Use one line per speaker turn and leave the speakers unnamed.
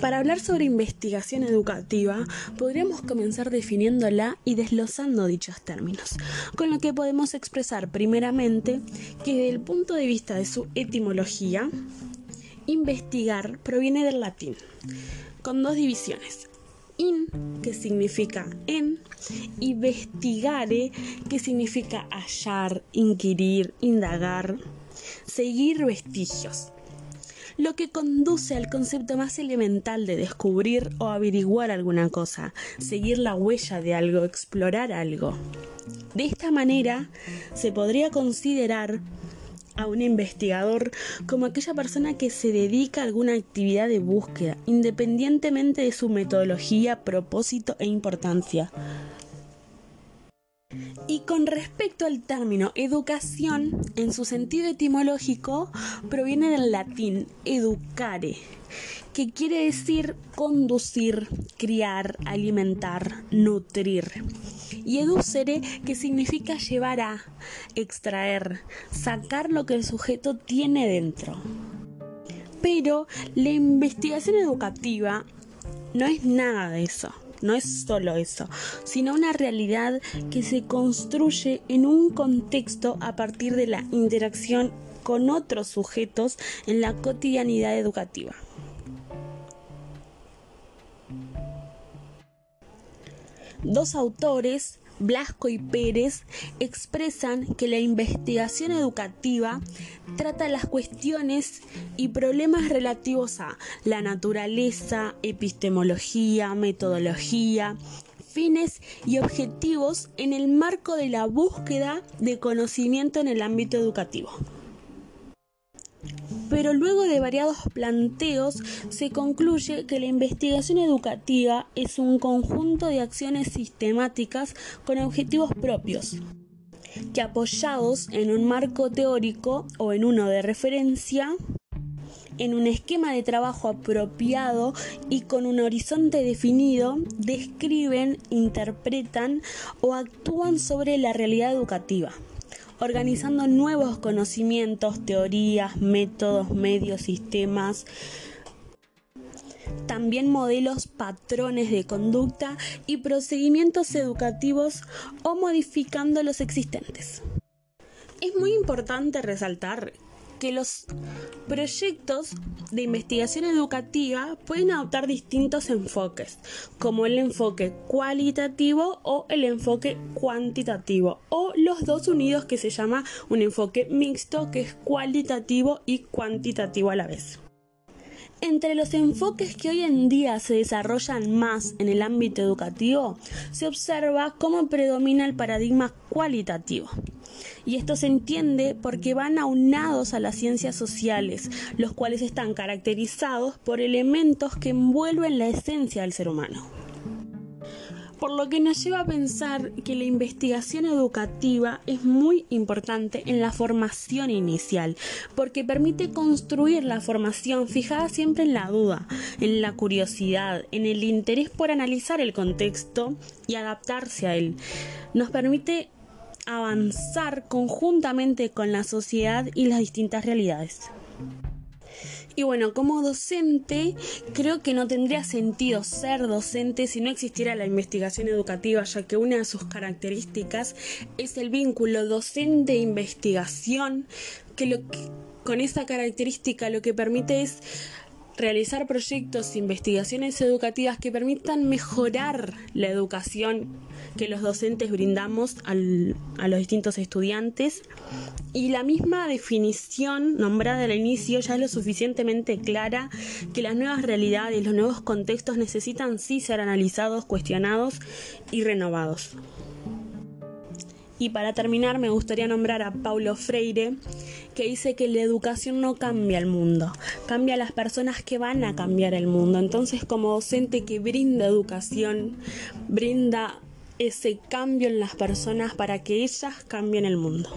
Para hablar sobre investigación educativa, podríamos comenzar definiéndola y desglosando dichos términos, con lo que podemos expresar primeramente que desde el punto de vista de su etimología, investigar proviene del latín, con dos divisiones. In, que significa en, y vestigare, que significa hallar, inquirir, indagar, seguir vestigios lo que conduce al concepto más elemental de descubrir o averiguar alguna cosa, seguir la huella de algo, explorar algo. De esta manera, se podría considerar a un investigador como aquella persona que se dedica a alguna actividad de búsqueda, independientemente de su metodología, propósito e importancia. Y con respecto al término educación, en su sentido etimológico, proviene del latín educare, que quiere decir conducir, criar, alimentar, nutrir. Y educere, que significa llevar a, extraer, sacar lo que el sujeto tiene dentro. Pero la investigación educativa no es nada de eso no es solo eso, sino una realidad que se construye en un contexto a partir de la interacción con otros sujetos en la cotidianidad educativa. Dos autores Blasco y Pérez expresan que la investigación educativa trata las cuestiones y problemas relativos a la naturaleza, epistemología, metodología, fines y objetivos en el marco de la búsqueda de conocimiento en el ámbito educativo pero luego de variados planteos se concluye que la investigación educativa es un conjunto de acciones sistemáticas con objetivos propios que apoyados en un marco teórico o en uno de referencia, en un esquema de trabajo apropiado y con un horizonte definido, describen, interpretan o actúan sobre la realidad educativa organizando nuevos conocimientos, teorías, métodos, medios, sistemas, también modelos, patrones de conducta y procedimientos educativos o modificando los existentes. Es muy importante resaltar que los proyectos de investigación educativa pueden adoptar distintos enfoques, como el enfoque cualitativo o el enfoque cuantitativo, o los dos unidos que se llama un enfoque mixto que es cualitativo y cuantitativo a la vez. Entre los enfoques que hoy en día se desarrollan más en el ámbito educativo, se observa cómo predomina el paradigma cualitativo. Y esto se entiende porque van aunados a las ciencias sociales, los cuales están caracterizados por elementos que envuelven la esencia del ser humano por lo que nos lleva a pensar que la investigación educativa es muy importante en la formación inicial, porque permite construir la formación fijada siempre en la duda, en la curiosidad, en el interés por analizar el contexto y adaptarse a él. Nos permite avanzar conjuntamente con la sociedad y las distintas realidades. Y bueno, como docente, creo que no tendría sentido ser docente si no existiera la investigación educativa, ya que una de sus características es el vínculo docente-investigación, que, lo que con esa característica lo que permite es realizar proyectos e investigaciones educativas que permitan mejorar la educación que los docentes brindamos a los distintos estudiantes y la misma definición nombrada al inicio ya es lo suficientemente clara que las nuevas realidades, los nuevos contextos necesitan sí ser analizados, cuestionados y renovados. Y para terminar me gustaría nombrar a Paulo Freire, que dice que la educación no cambia el mundo, cambia a las personas que van a cambiar el mundo. Entonces como docente que brinda educación, brinda ese cambio en las personas para que ellas cambien el mundo.